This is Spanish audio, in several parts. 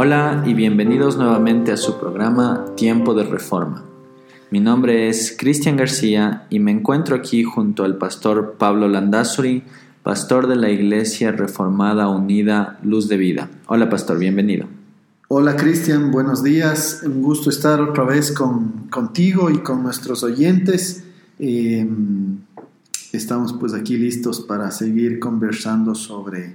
Hola y bienvenidos nuevamente a su programa Tiempo de Reforma. Mi nombre es Cristian García y me encuentro aquí junto al pastor Pablo Landazuri, pastor de la Iglesia Reformada Unida Luz de Vida. Hola pastor, bienvenido. Hola Cristian, buenos días. Un gusto estar otra vez con, contigo y con nuestros oyentes. Eh, estamos pues aquí listos para seguir conversando sobre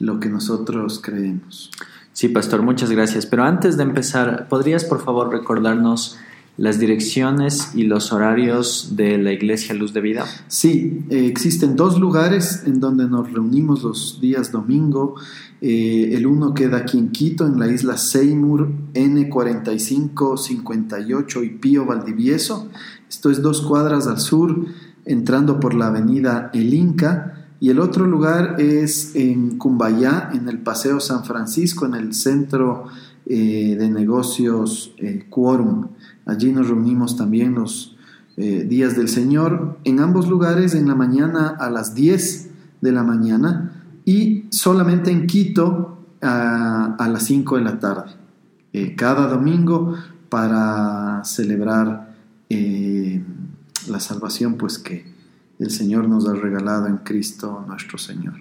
lo que nosotros creemos. Sí, pastor, muchas gracias. Pero antes de empezar, ¿podrías por favor recordarnos las direcciones y los horarios de la Iglesia Luz de Vida? Sí, eh, existen dos lugares en donde nos reunimos los días domingo. Eh, el uno queda aquí en Quito, en la isla Seymour, N4558 y Pío Valdivieso. Esto es dos cuadras al sur, entrando por la avenida El Inca. Y el otro lugar es en Cumbayá, en el Paseo San Francisco, en el centro eh, de negocios eh, Quorum. Allí nos reunimos también los eh, días del Señor, en ambos lugares en la mañana a las 10 de la mañana y solamente en Quito a, a las 5 de la tarde, cada domingo para celebrar la salvación pues que el Señor nos ha regalado en Cristo nuestro Señor.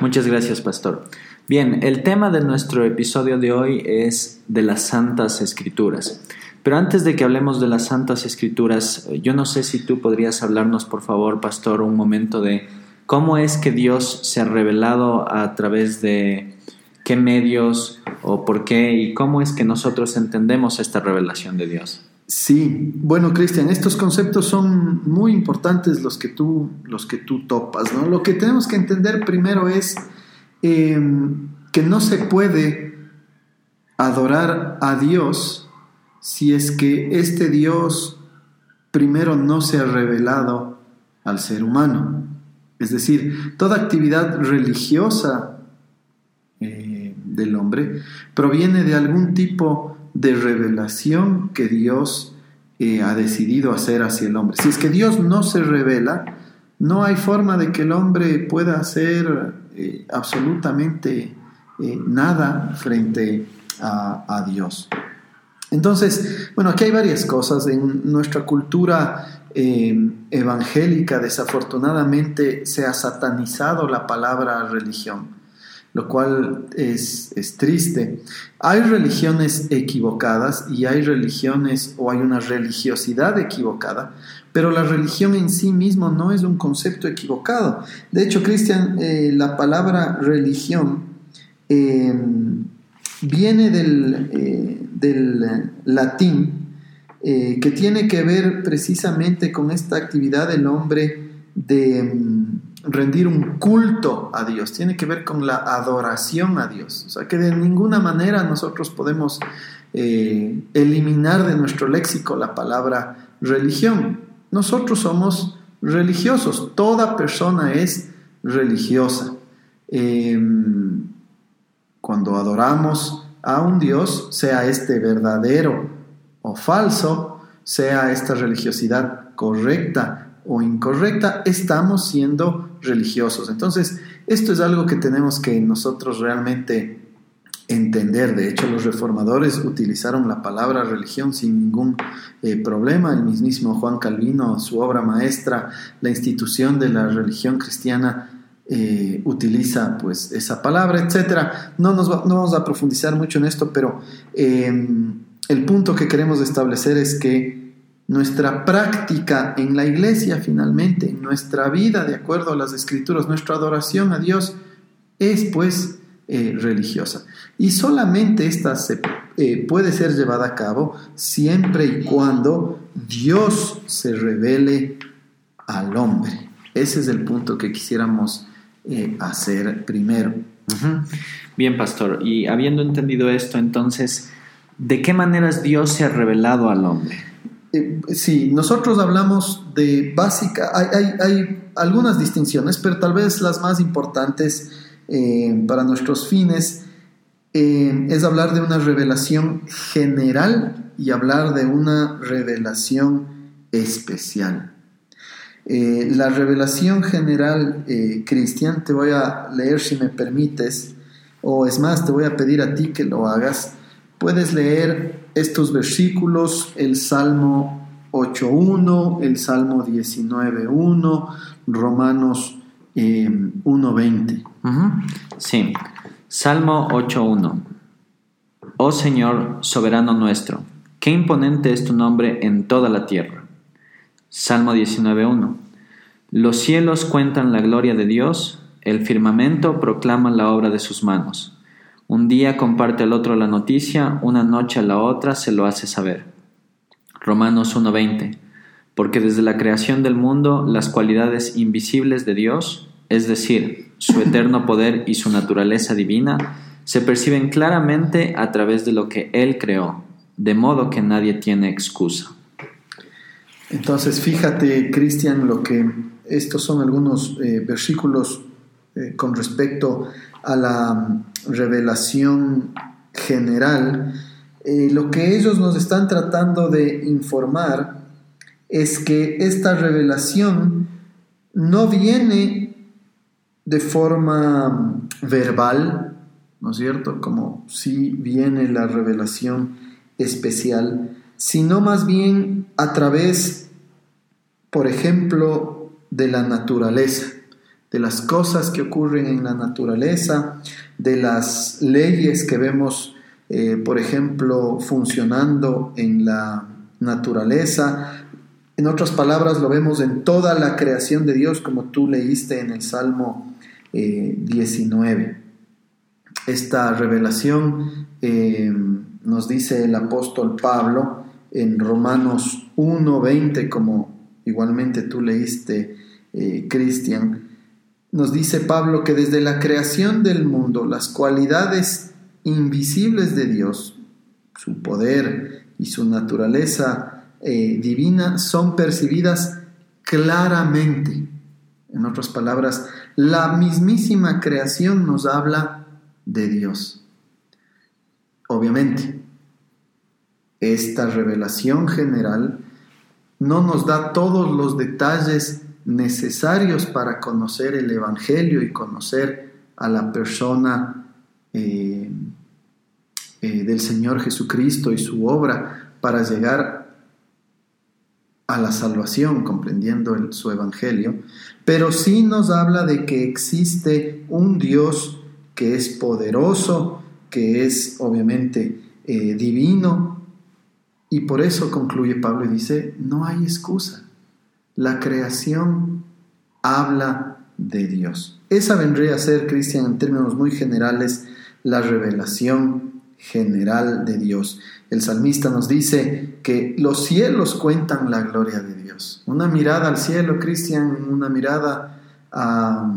Muchas gracias, pastor. Bien, el tema de nuestro episodio de hoy es de las Santas Escrituras. Pero antes de que hablemos de las Santas Escrituras, yo no sé si tú podrías hablarnos, por favor, pastor, un momento de cómo es que Dios se ha revelado a través de qué medios o por qué y cómo es que nosotros entendemos esta revelación de Dios. Sí, bueno, Cristian, estos conceptos son muy importantes los que tú, los que tú topas, ¿no? Lo que tenemos que entender primero es em, que no se puede adorar a Dios si es que este Dios primero no se ha revelado al ser humano. Es decir, toda actividad religiosa eh, del hombre proviene de algún tipo de revelación que Dios eh, ha decidido hacer hacia el hombre. Si es que Dios no se revela, no hay forma de que el hombre pueda hacer eh, absolutamente eh, nada frente a, a, Dios. Entonces, bueno, aquí hay varias cosas. En nuestra cultura evangélica, desafortunadamente, se ha satanizado la palabra religión lo cual es, triste. Hay religiones equivocadas y hay religiones o hay una religiosidad equivocada, pero la religión en sí mismo no es un concepto equivocado. De hecho, Cristian, eh, la palabra religión eh, viene del, eh, del latín que tiene que ver precisamente con esta actividad del hombre de mm, rendir un culto a Dios, tiene que ver con la adoración a Dios. O sea que de ninguna manera nosotros podemos eh, eliminar de nuestro léxico la palabra religión. Nosotros somos religiosos, toda persona es religiosa. Em, cuando adoramos a un Dios, sea este verdadero o falso, sea esta religiosidad correcta o incorrecta, estamos siendo religiosos. Entonces, esto es algo que tenemos que nosotros realmente entender. De hecho, los reformadores utilizaron la palabra religión sin ningún eh, problema. El mismísimo Juan Calvino, su obra maestra, la institución de la religión cristiana, eh, utiliza pues esa palabra, etcétera. No, nos no vamos a profundizar mucho en esto, pero eh, el punto que queremos establecer es que nuestra práctica en la iglesia finalmente, nuestra vida de acuerdo a las escrituras, nuestra adoración a Dios es pues eh, religiosa. Y solamente esta se, eh, puede ser llevada a cabo siempre y cuando Dios se revele al hombre. Ese es el punto que quisiéramos eh, hacer primero. Bien, pastor. Y habiendo entendido esto, entonces, ¿de qué maneras Dios se ha revelado al hombre? Eh, sí, nosotros hablamos de básica, hay, algunas distinciones, pero tal vez las más importantes eh, para nuestros fines eh, es hablar de una revelación general y hablar de una revelación especial. la revelación general, Cristian, te voy a leer si me permites o es más, te voy a pedir a ti que lo hagas, puedes leer estos versículos, el Salmo 8.1, el Salmo 19.1, Romanos 1.20. Eh, sí, Salmo 8.1. Oh Señor, soberano nuestro, qué imponente es tu nombre en toda la tierra. Salmo 19.1. Los cielos cuentan la gloria de Dios, el firmamento proclama la obra de sus manos. Un día comparte al otro la noticia, una noche a la otra se lo hace saber. Romanos 1.20. Porque desde la creación del mundo las cualidades invisibles de Dios, es decir, su eterno poder y su naturaleza divina, se perciben claramente a través de lo que Él creó, de modo que nadie tiene excusa. Entonces, fíjate, Cristian, lo que estos son algunos eh, versículos eh, con respecto a la revelación general. Eh, lo que ellos nos están tratando de informar es que esta revelación no viene de forma verbal, ¿no es cierto? Como si viene la revelación especial, sino más bien a través, por ejemplo, de la naturaleza, de las cosas que ocurren en la naturaleza, de las leyes que vemos, eh, por ejemplo, funcionando en la naturaleza. En otras palabras, lo vemos en toda la creación de Dios, como tú leíste en el Salmo 19. Eh, esta revelación eh, nos dice el apóstol Pablo en Romanos 1.20, como igualmente tú leíste, Cristian, nos dice Pablo que desde la creación del mundo las cualidades invisibles de Dios, su poder y su naturaleza eh, divina son percibidas claramente. En otras palabras, la mismísima creación nos habla de Dios. Obviamente, esta revelación general no nos da todos los detalles necesarios para conocer el Evangelio y conocer a la persona eh, eh, del Señor Jesucristo y su obra para llegar a la salvación, comprendiendo su Evangelio, pero sí nos habla de que existe un Dios que es poderoso, que es obviamente eh, divino. Y por eso concluye Pablo y dice, no hay excusa. La creación habla de Dios. Esa vendría a ser, Cristian, en términos muy generales, la revelación general de Dios. El salmista nos dice que los cielos cuentan la gloria de Dios. Una mirada al cielo, Cristian, una mirada a,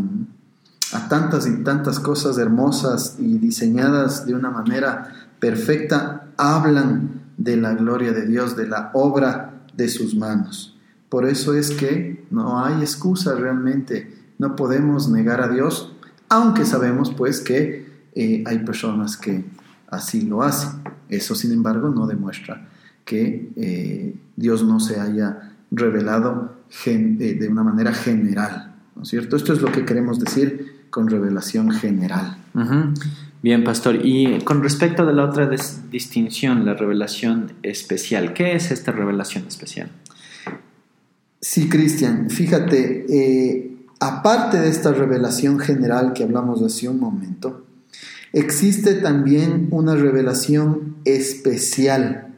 a tantas y tantas cosas hermosas y diseñadas de una manera perfecta, hablan de la gloria de Dios, de la obra de sus manos. Por eso es que no hay excusa realmente, no podemos negar a Dios, aunque sabemos pues que eh, hay personas que así lo hacen. Eso sin embargo no demuestra que eh, Dios no se haya revelado eh, de una manera general, ¿no es cierto? Esto es lo que queremos decir con revelación general. Bien, pastor. Y con respecto de la otra distinción, la revelación especial, ¿qué es esta revelación especial? Sí, Cristian, fíjate, eh, aparte de esta revelación general que hablamos hace un momento, existe también una revelación especial.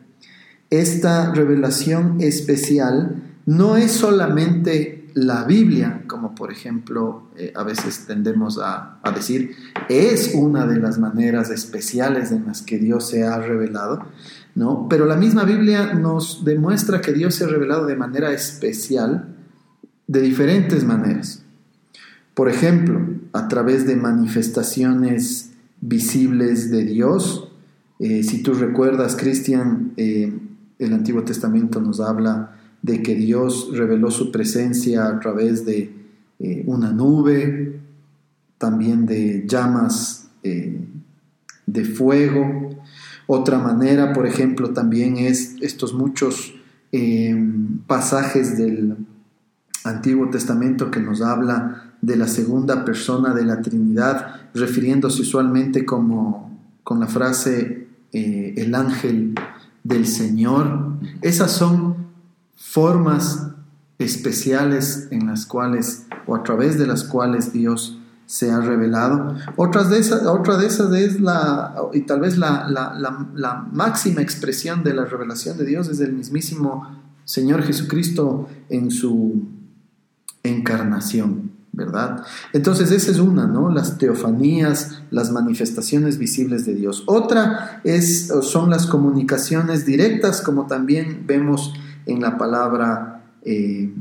Esta revelación especial no es solamente la Biblia, como por ejemplo eh, a veces tendemos a, decir, es una de las maneras especiales en las que Dios se ha revelado, ¿no? Pero la misma Biblia nos demuestra que Dios se ha revelado de manera especial, de diferentes maneras. Por ejemplo, a través de manifestaciones visibles de Dios. Eh, si tú recuerdas, Cristian, eh, el Antiguo Testamento nos habla de que Dios reveló su presencia a través de eh, una nube, también de llamas de fuego. Otra manera, por ejemplo, también es estos muchos eh, pasajes del Antiguo Testamento que nos habla de la segunda persona de la Trinidad, refiriéndose usualmente como con la frase eh, el ángel del Señor. Esas son formas especiales en las cuales o a través de las cuales Dios se ha revelado. De esas, otra de esas es la, y tal vez la, la, máxima expresión de la revelación de Dios es el mismísimo Señor Jesucristo en su encarnación, ¿verdad? Entonces esa es una, ¿no? Las teofanías, las manifestaciones visibles de Dios. Otra es, son las comunicaciones directas, como también vemos en la palabra eh,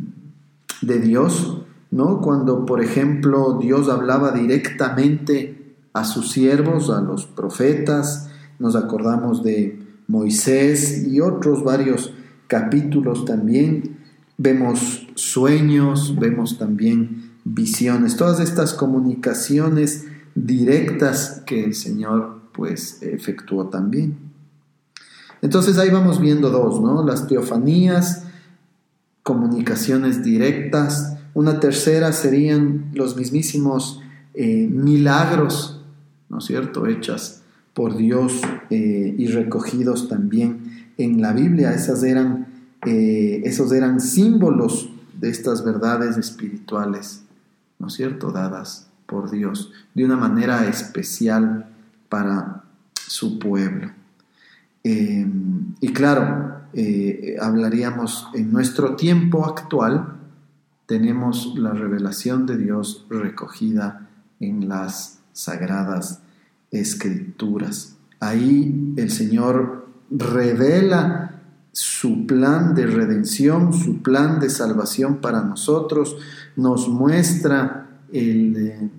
de Dios, ¿no? Cuando, por ejemplo, Dios hablaba directamente a sus siervos, a los profetas, nos acordamos de Moisés y otros varios capítulos también, vemos sueños, vemos también visiones, todas estas comunicaciones directas que el Señor pues efectuó también. Entonces ahí vamos viendo dos, ¿no? Las teofanías, comunicaciones directas. Una tercera serían los mismísimos eh, milagros, ¿no es cierto?, hechas por Dios eh, y recogidos también en la Biblia. Esas eran, eh, esos eran símbolos de estas verdades espirituales, ¿no es cierto?, dadas por Dios de una manera especial para su pueblo. y claro, hablaríamos en nuestro tiempo actual, tenemos la revelación de Dios recogida en las sagradas escrituras. Ahí el Señor revela su plan de redención, su plan de salvación para nosotros, nos muestra el, eh,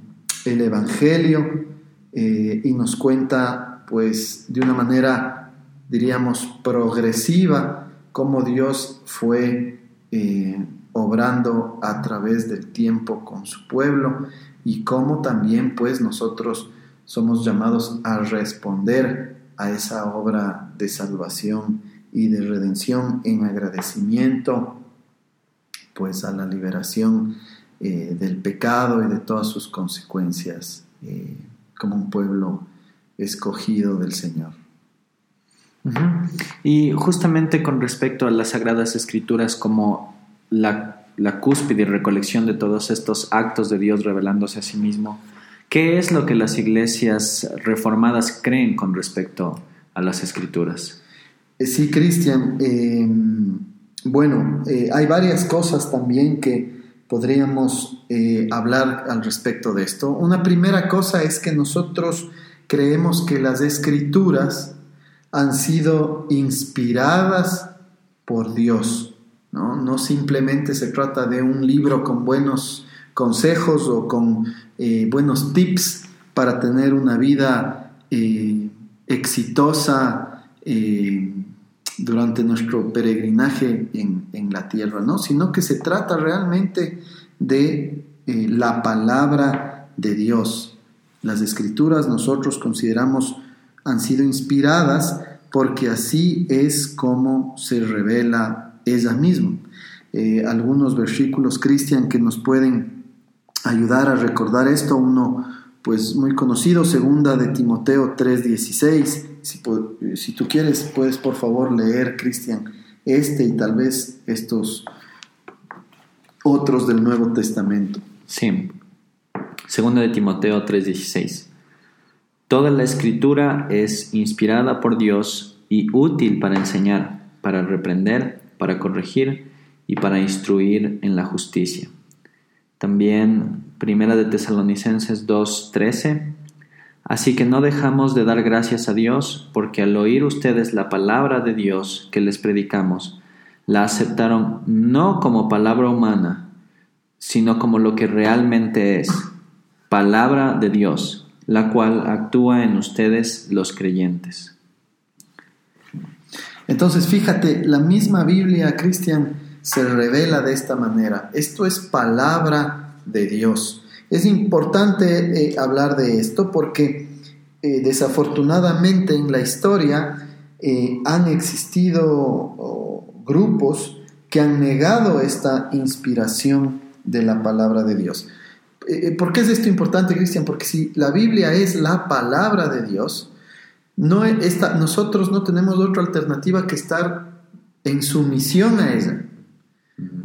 Evangelio eh, y nos cuenta pues de una manera diríamos, progresiva, como Dios fue eh, obrando a través del tiempo con su pueblo y cómo también pues nosotros somos llamados a responder a esa obra de salvación y de redención en agradecimiento pues a la liberación eh, del pecado y de todas sus consecuencias eh, como un pueblo escogido del Señor. Y justamente con respecto a las Sagradas Escrituras como la, cúspide y recolección de todos estos actos de Dios revelándose a sí mismo, ¿qué es lo que las iglesias reformadas creen con respecto a las Escrituras? Eh, sí, Cristian. Eh, bueno, eh, hay varias cosas también que podríamos hablar al respecto de esto. Una primera cosa es que nosotros creemos que las escrituras han sido inspiradas por Dios. ¿No? simplemente se trata de un libro con buenos consejos o con eh, buenos tips para tener una vida eh, exitosa eh, durante nuestro peregrinaje en, en, la tierra, ¿no? sino que se trata realmente de la palabra de Dios. Las escrituras nosotros consideramos han sido inspiradas porque así es como se revela ella misma. Eh, algunos versículos, Cristian, que nos pueden ayudar a recordar esto. Uno, pues muy conocido, segunda de Timoteo 3:16. Si, si tú quieres, puedes por favor leer, Cristian, este y tal vez estos otros del Nuevo Testamento. Sí. Segunda de Timoteo 3:16. Toda la escritura es inspirada por Dios y útil para enseñar, para reprender, para corregir y para instruir en la justicia. También Primera de Tesalonicenses 2:13 Así que no dejamos de dar gracias a Dios porque al oír ustedes la palabra de Dios que les predicamos, la aceptaron no como palabra humana, sino como lo que realmente es, palabra de Dios la cual actúa en ustedes los creyentes. Entonces, fíjate, la misma Biblia, Cristian, se revela de esta manera. Esto es palabra de Dios. Es importante eh, hablar de esto porque eh, desafortunadamente en la historia eh, han existido grupos que han negado esta inspiración de la palabra de Dios. ¿Por qué es esto importante, Cristian? Porque si la Biblia es la palabra de Dios, no esta, nosotros no tenemos otra alternativa que estar en sumisión a ella.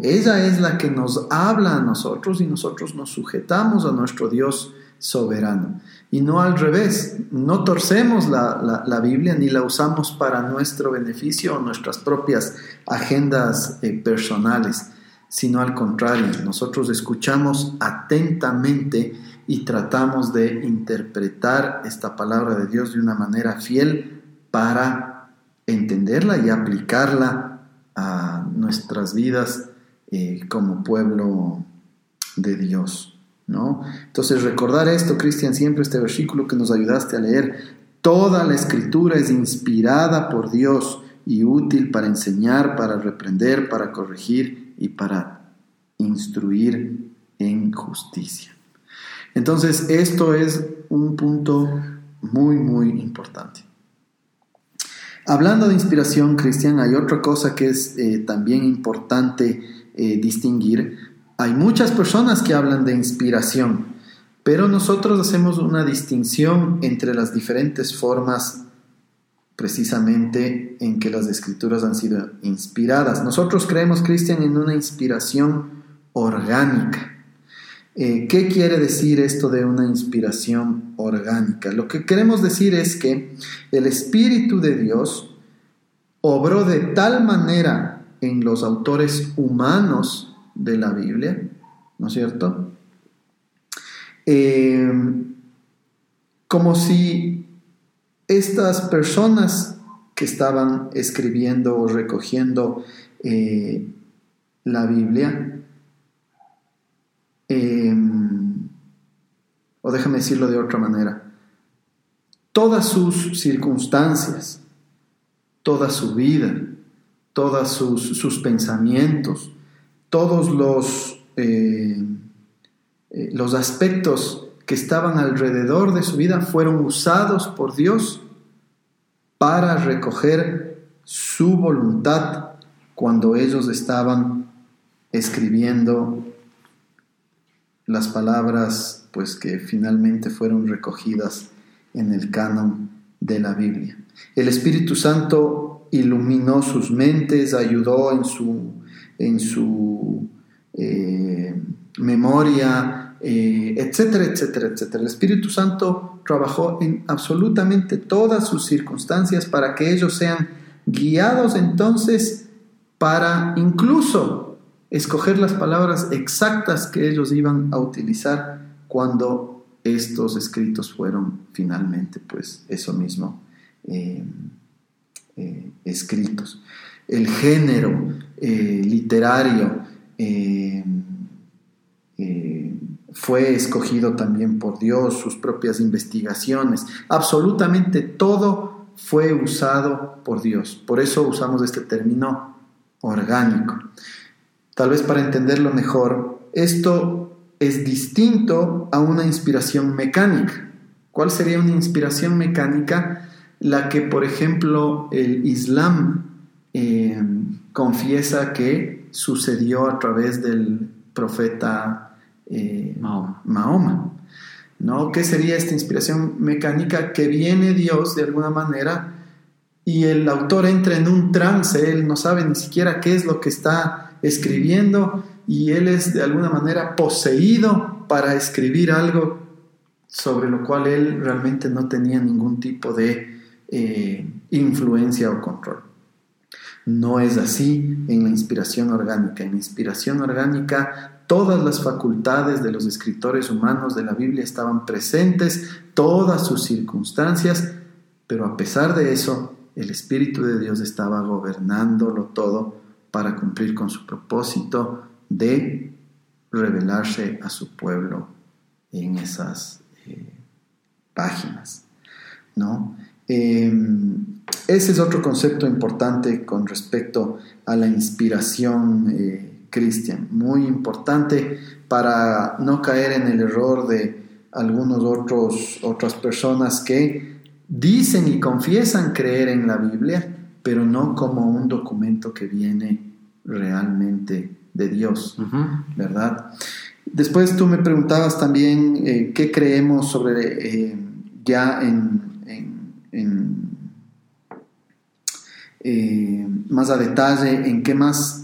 Ella es la que nos habla a nosotros y nosotros nos sujetamos a nuestro Dios soberano. Y no al revés, no torcemos la, Biblia ni la usamos para nuestro beneficio o nuestras propias agendas eh, personales, sino al contrario, nosotros escuchamos atentamente y tratamos de interpretar esta palabra de Dios de una manera fiel para entenderla y aplicarla a nuestras vidas eh, como pueblo de Dios. ¿no? Entonces recordar esto, Cristian, siempre este versículo que nos ayudaste a leer, toda la escritura es inspirada por Dios y útil para enseñar, para reprender, para corregir y para instruir en justicia. Entonces, esto es un punto muy, muy importante. Hablando de inspiración, Cristian, hay otra cosa que es eh, también importante eh, distinguir. Hay muchas personas que hablan de inspiración, pero nosotros hacemos una distinción entre las diferentes formas precisamente en que las escrituras han sido inspiradas. Nosotros creemos, Cristian, en una inspiración orgánica. Eh, ¿Qué quiere decir esto de una inspiración orgánica? Lo que queremos decir es que el Espíritu de Dios obró de tal manera en los autores humanos de la Biblia, ¿no es cierto? Eh, como si estas personas que estaban escribiendo o recogiendo eh, la Biblia Em, o déjame decirlo de otra manera, todas sus circunstancias, toda su vida, todos sus, pensamientos, todos los, eh, eh, los aspectos que estaban alrededor de su vida fueron usados por Dios para recoger su voluntad cuando ellos estaban escribiendo las palabras pues que finalmente fueron recogidas en el canon de la Biblia. El Espíritu Santo iluminó sus mentes, ayudó en su, en su eh, memoria, eh, etcétera, etcétera, etcétera. El Espíritu Santo trabajó en absolutamente todas sus circunstancias para que ellos sean guiados entonces para incluso escoger las palabras exactas que ellos iban a utilizar cuando estos escritos fueron finalmente, pues eso mismo, eh, eh, escritos. El género eh, literario fue escogido también por Dios, sus propias investigaciones, absolutamente todo fue usado por Dios. Por eso usamos este término orgánico. Tal vez para entenderlo mejor, esto es distinto a una inspiración mecánica. ¿Cuál sería una inspiración mecánica? La que, por ejemplo, el Islam eh, confiesa que sucedió a través del profeta eh, Mahoma. ¿no? ¿Qué sería esta inspiración mecánica? Que viene Dios de alguna manera y el autor entra en un trance, él no sabe ni siquiera qué es lo que está escribiendo y él es de alguna manera poseído para escribir algo sobre lo cual él realmente no tenía ningún tipo de eh, influencia o control. No es así en la inspiración orgánica. En la inspiración orgánica todas las facultades de los escritores humanos de la Biblia estaban presentes, todas sus circunstancias, pero a pesar de eso, el Espíritu de Dios estaba gobernándolo todo para cumplir con su propósito de revelarse a su pueblo en esas eh, páginas. ¿no? Em, ese es otro concepto importante con respecto a la inspiración eh, cristiana, muy importante para no caer en el error de algunos otros otras personas que dicen y confiesan creer en la Biblia, pero no como un documento que viene realmente de Dios, ¿verdad? Después tú me preguntabas también eh, qué creemos sobre eh, ya en, eh, más a detalle en qué más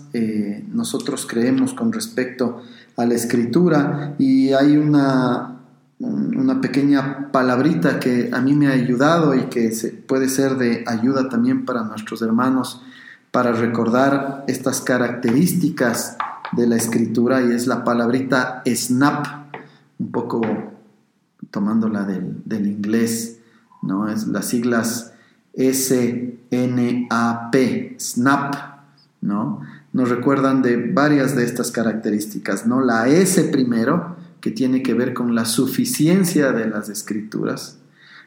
nosotros creemos con respecto a la escritura y hay una, una pequeña palabrita que a mí me ha ayudado y que puede ser de ayuda también para nuestros hermanos para recordar estas características de la escritura y es la palabrita snap, un poco tomándola del, del inglés, ¿no? Es las siglas S-N-A-P, snap, ¿no? Nos recuerdan de varias de estas características, ¿no? La S primero, que tiene que ver con la suficiencia de las escrituras,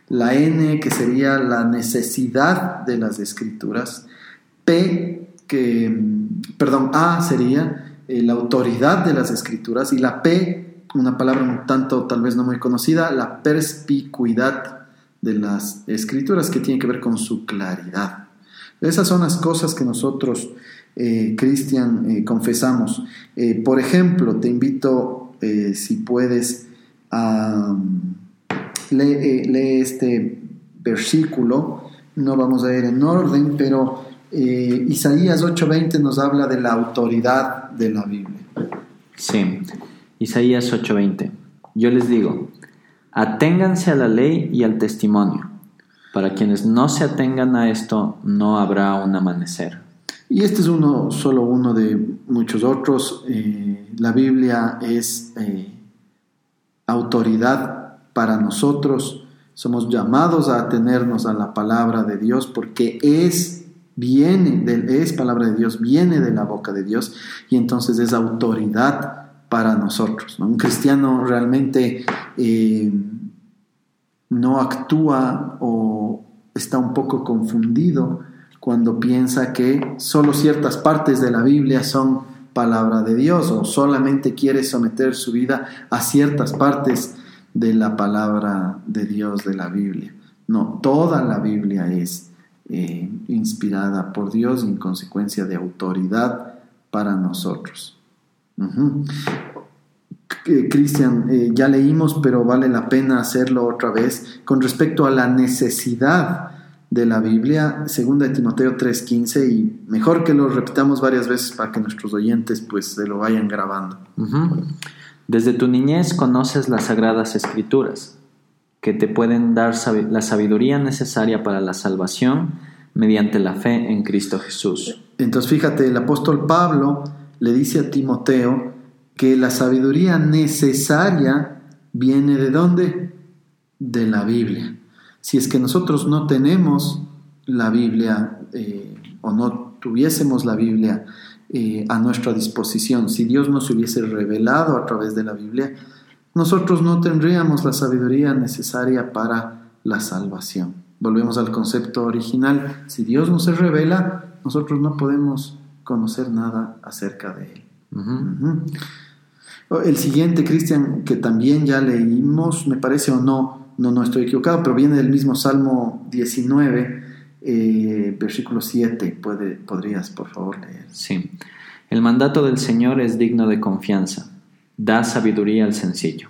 la N, que sería la necesidad de las escrituras, P, que, perdón, A sería eh, la autoridad de las escrituras y la P, una palabra un tanto tal vez no muy conocida, la perspicuidad de las escrituras que tiene que ver con su claridad. Esas son las cosas que nosotros, eh, Cristian, eh, confesamos. por ejemplo, te invito, si puedes, lee, este versículo. No vamos a ir en orden, pero eh, Isaías 8:20 nos habla de la autoridad de la Biblia. Sí, Isaías 8:20. Yo les digo, aténganse a la ley y al testimonio. Para quienes no se atengan a esto, no habrá un amanecer. Y este es uno, solo uno de muchos otros. Eh, la Biblia es eh, autoridad para nosotros. Somos llamados a atenernos a la palabra de Dios porque es viene, es palabra de Dios, viene de la boca de Dios y entonces es autoridad para nosotros. Un cristiano realmente eh, no actúa o está un poco confundido cuando piensa que solo ciertas partes de la Biblia son palabra de Dios o solamente quiere someter su vida a ciertas partes de la palabra de Dios de la Biblia. No, toda la Biblia es eh, inspirada por Dios en consecuencia de autoridad para nosotros. Cristian, eh, ya leímos, pero vale la pena hacerlo otra vez. Con respecto a la necesidad de la Biblia, 2 de Timoteo 3:15, y mejor que lo repitamos varias veces para que nuestros oyentes pues se lo vayan grabando. Desde tu niñez conoces las sagradas escrituras que te pueden dar la sabiduría necesaria para la salvación mediante la fe en Cristo Jesús. Entonces fíjate, el apóstol Pablo le dice a Timoteo que la sabiduría necesaria viene de dónde? De la Biblia. Si es que nosotros no tenemos la Biblia eh, o no tuviésemos la Biblia eh, a nuestra disposición, si Dios nos hubiese revelado a través de la Biblia, nosotros no tendríamos la sabiduría necesaria para la salvación. Volvemos al concepto original. Si Dios no se revela, nosotros no podemos conocer nada acerca de Él. El siguiente, Cristian, que también ya leímos, me parece o no, no, no estoy equivocado, pero viene del mismo Salmo 19, eh, versículo 7. ¿Puede, ¿Podrías, por favor, leer? Sí. El mandato del Señor es digno de confianza da sabiduría al sencillo.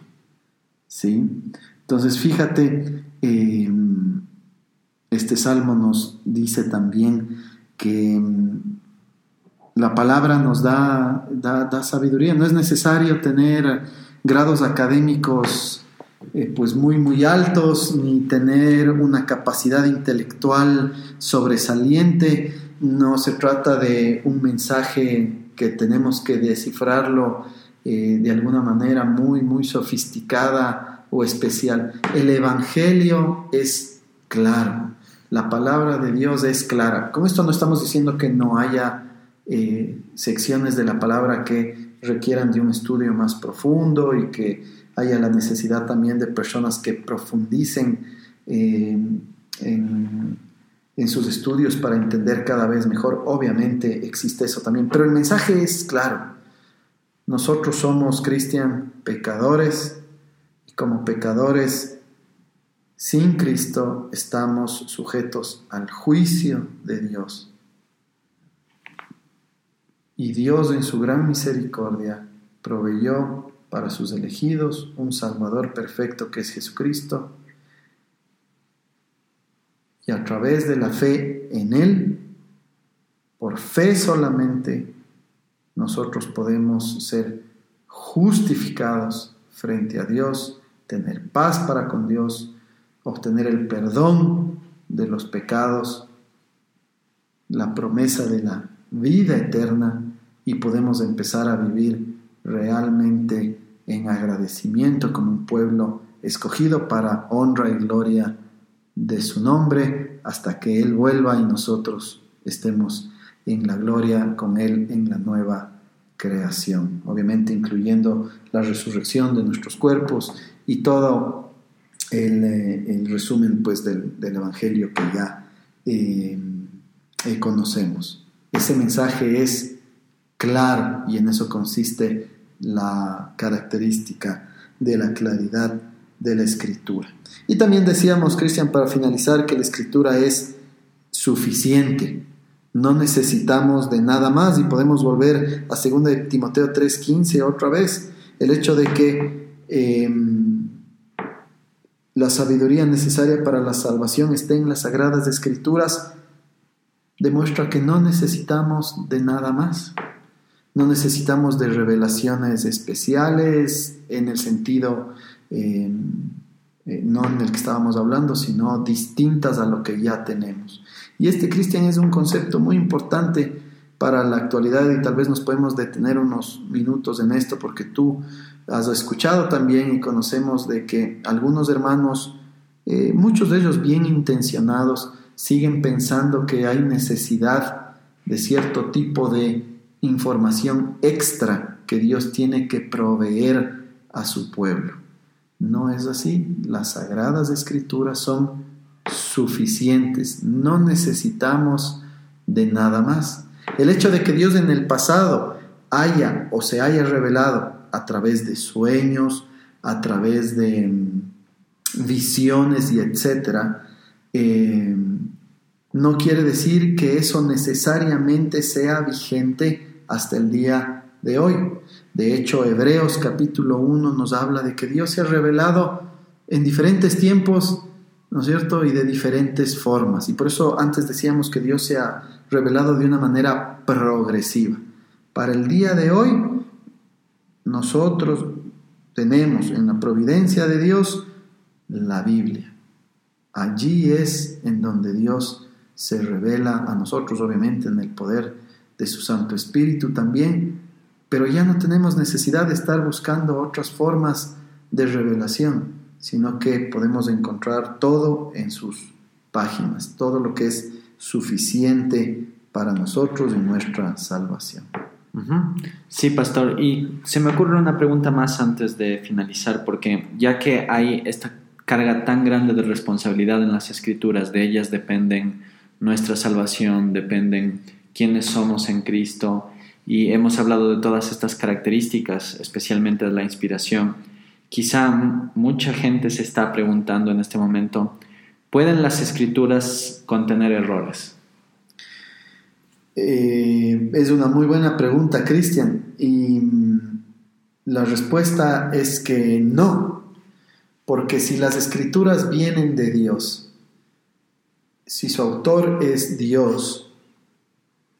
Sí, entonces fíjate, em, este salmo nos dice también que em, la palabra nos da, da, sabiduría, no es necesario tener grados académicos eh, pues muy muy altos ni tener una capacidad intelectual sobresaliente, no se trata de un mensaje que tenemos que descifrarlo eh, de alguna manera muy, muy sofisticada o especial. El Evangelio es claro, la palabra de Dios es clara. Con esto no estamos diciendo que no haya eh, secciones de la palabra que requieran de un estudio más profundo y que haya la necesidad también de personas que profundicen eh, en, en sus estudios para entender cada vez mejor. Obviamente existe eso también, pero el mensaje es claro. Nosotros somos, Cristian, pecadores y como pecadores sin Cristo estamos sujetos al juicio de Dios. Y Dios en su gran misericordia proveyó para sus elegidos, un Salvador perfecto que es Jesucristo, y a través de la fe en Él, por fe solamente, nosotros podemos ser justificados frente a Dios, tener paz para con Dios, obtener el perdón de los pecados, la promesa de la vida eterna y podemos empezar a vivir realmente en agradecimiento como un pueblo escogido para honra y gloria de su nombre hasta que Él vuelva y nosotros estemos en la gloria con Él en la nueva creación, obviamente incluyendo la resurrección de nuestros cuerpos y todo el, eh, resumen pues, del, Evangelio que ya eh, eh, conocemos. Ese mensaje es claro y en eso consiste la característica de la claridad de la escritura. Y también decíamos, Cristian, para finalizar, que la escritura es suficiente. No necesitamos de nada más y podemos volver a 2 Timoteo 3:15 otra vez. El hecho de que em, la sabiduría necesaria para la salvación esté en las sagradas escrituras demuestra que no necesitamos de nada más. No necesitamos de revelaciones especiales en el sentido em, eh, no en el que estábamos hablando, sino distintas a lo que ya tenemos. Y este cristian es un concepto muy importante para la actualidad y tal vez nos podemos detener unos minutos en esto porque tú has escuchado también y conocemos de que algunos hermanos, eh, muchos de ellos bien intencionados, siguen pensando que hay necesidad de cierto tipo de información extra que Dios tiene que proveer a su pueblo. No es así. Las sagradas escrituras son suficientes. No necesitamos de nada más. El hecho de que Dios en el pasado haya o se haya revelado a través de sueños, a través de mm, visiones y etcétera, eh, no quiere decir que eso necesariamente sea vigente hasta el día de hoy. De hecho, Hebreos capítulo 1 nos habla de que Dios se ha revelado en diferentes tiempos, ¿no es cierto? Y de diferentes formas. Y por eso antes decíamos que Dios se ha revelado de una manera progresiva. Para el día de hoy, nosotros tenemos en la providencia de Dios la Biblia. Allí es en donde Dios se revela a nosotros, obviamente, en el poder de su Santo Espíritu también, pero ya no tenemos necesidad de estar buscando otras formas de revelación, sino que podemos encontrar todo en sus páginas, todo lo que es suficiente para nosotros y nuestra salvación. Sí, pastor. Y se me ocurre una pregunta más antes de finalizar, porque ya que hay esta carga tan grande de responsabilidad en las escrituras, de ellas dependen nuestra salvación, dependen quiénes somos en Cristo, y hemos hablado de todas estas características, especialmente de la inspiración. Quizá mucha gente se está preguntando en este momento, ¿pueden las escrituras contener errores? Eh, es una muy buena pregunta, Cristian, y mm, la respuesta es que no, porque si las escrituras vienen de Dios, si su autor es Dios,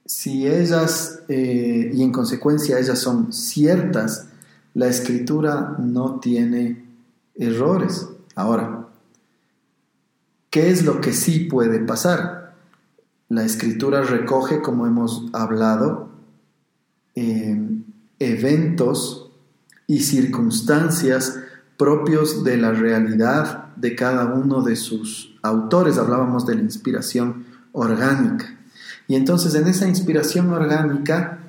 si ellas, eh, y en consecuencia ellas son ciertas, la escritura no tiene errores. Ahora, ¿qué es lo que sí puede pasar? La escritura recoge, como hemos hablado, eventos y circunstancias propios de la realidad de cada uno de sus autores. Hablábamos de la inspiración orgánica. Y entonces en esa inspiración orgánica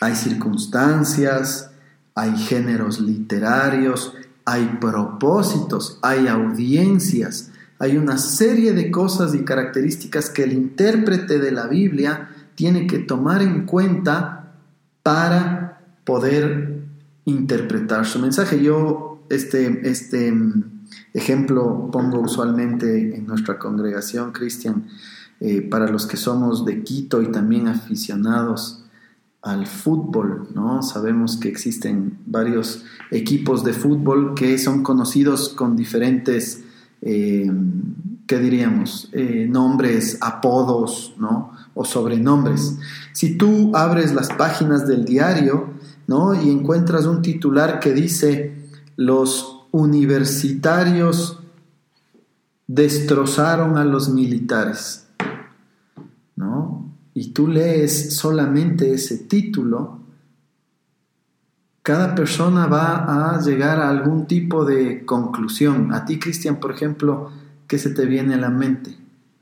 hay circunstancias, hay géneros literarios, hay propósitos, hay audiencias, hay una serie de cosas y características que el intérprete de la Biblia tiene que tomar en cuenta para poder interpretar su mensaje. Yo este, este mm, ejemplo pongo usualmente en nuestra congregación, Cristian, eh, para los que somos de Quito y también aficionados al fútbol, ¿no? Sabemos que existen varios equipos de fútbol que son conocidos con diferentes, eh, ¿qué diríamos? Eh, nombres, apodos, ¿no? O sobrenombres. Si tú abres las páginas del diario, ¿no? Y encuentras un titular que dice, los universitarios destrozaron a los militares, ¿no? Y tú lees solamente ese título, cada persona va a llegar a algún tipo de conclusión. A ti, Cristian, por ejemplo, ¿qué se te viene a la mente?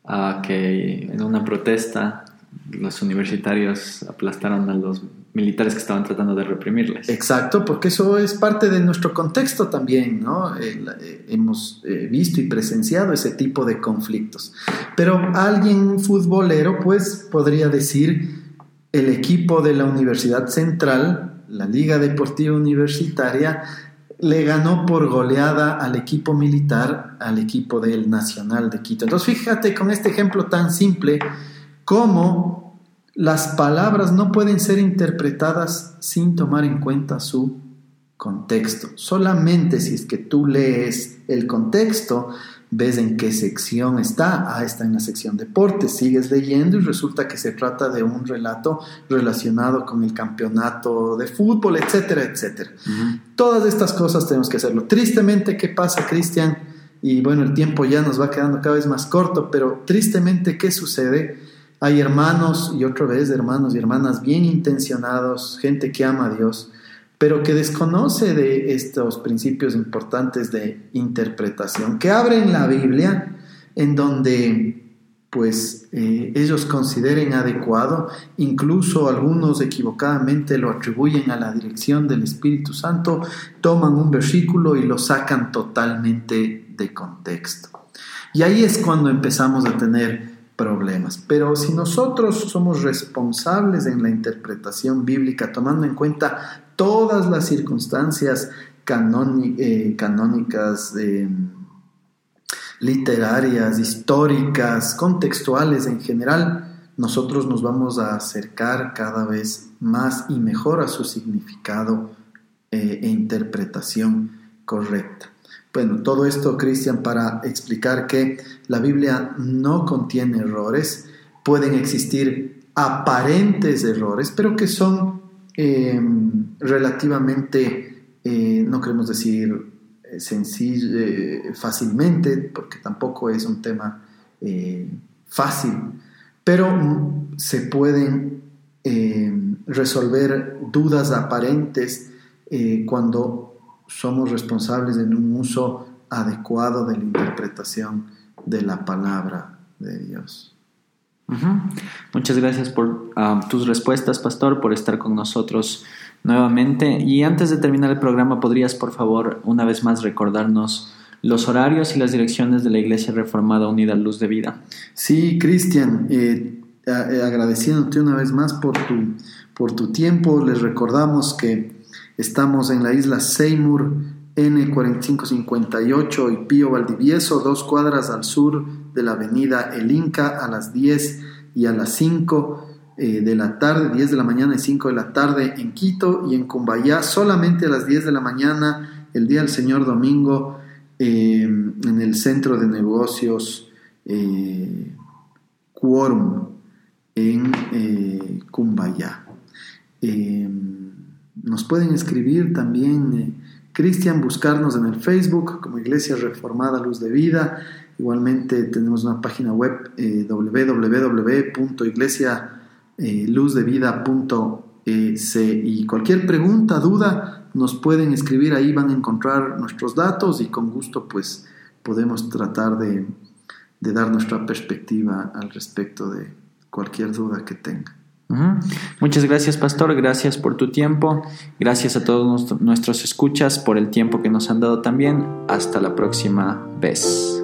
Ah, que en una protesta los universitarios aplastaron a los militares que estaban tratando de reprimirles. Exacto, porque eso es parte de nuestro contexto también, ¿no? Eh, hemos eh, visto y presenciado ese tipo de conflictos. Pero alguien futbolero, pues, podría decir, el equipo de la Universidad Central, la Liga Deportiva Universitaria, le ganó por goleada al equipo militar, al equipo del Nacional de Quito. Entonces, fíjate con este ejemplo tan simple, cómo las palabras no pueden ser interpretadas sin tomar en cuenta su contexto. Solamente si es que tú lees el contexto, ves en qué sección está. Ah, está en la sección deportes. Sigues leyendo y resulta que se trata de un relato relacionado con el campeonato de fútbol, etcétera, etcétera. Todas estas cosas tenemos que hacerlo. Tristemente, ¿qué pasa, Cristian? Y bueno, el tiempo ya nos va quedando cada vez más corto, pero tristemente, ¿qué sucede? Hay hermanos y otra vez hermanos y hermanas bien intencionados, gente que ama a Dios, pero que desconoce de estos principios importantes de interpretación, que abren la Biblia en donde pues eh, ellos consideren adecuado, incluso algunos equivocadamente lo atribuyen a la dirección del Espíritu Santo, toman un versículo y lo sacan totalmente de contexto. Y ahí es cuando empezamos a tener problemas. Pero si nosotros somos responsables en la interpretación bíblica, tomando en cuenta todas las circunstancias eh, canónicas, eh, literarias, históricas, contextuales en general, nosotros nos vamos a acercar cada vez más y mejor a su significado eh, e interpretación correcta. Bueno, todo esto, Cristian, para explicar que la Biblia no contiene errores, pueden existir aparentes errores, pero que son em, relativamente, eh, no queremos decir eh, sencillo, eh, fácilmente, porque tampoco es un tema fácil, pero se pueden em, resolver dudas aparentes cuando somos responsables en un uso adecuado de la interpretación de la palabra de Dios. Muchas gracias por ah, tus respuestas, pastor, por estar con nosotros nuevamente. Y antes de terminar el programa, ¿podrías, por favor, una vez más recordarnos los horarios y las direcciones de la Iglesia Reformada Unida Luz de Vida? Sí, Cristian, eh, eh, agradeciéndote una vez más por tu, por tu tiempo, les recordamos que Estamos en la isla Seymour, N4558 y Pío Valdivieso, dos cuadras al sur de la avenida El Inca, a las 10 y a las 5 eh, de la tarde, 10 de la mañana y 5 de la tarde en Quito y en Cumbayá, solamente a las 10 de la mañana, el día del Señor Domingo, eh, en el centro de negocios eh, Quorum en eh, Cumbayá. Nos pueden escribir también, eh, Cristian, buscarnos en el Facebook como Iglesia Reformada Luz de Vida. Igualmente tenemos una página web eh, www.iglesialuzdevida.es y cualquier pregunta, duda, nos pueden escribir ahí, van a encontrar nuestros datos y con gusto pues podemos tratar de, de dar nuestra perspectiva al respecto de cualquier duda que tengan. Muchas gracias, Pastor. Gracias por tu tiempo. Gracias a todos nuestros escuchas por el tiempo que nos han dado también. Hasta la próxima vez.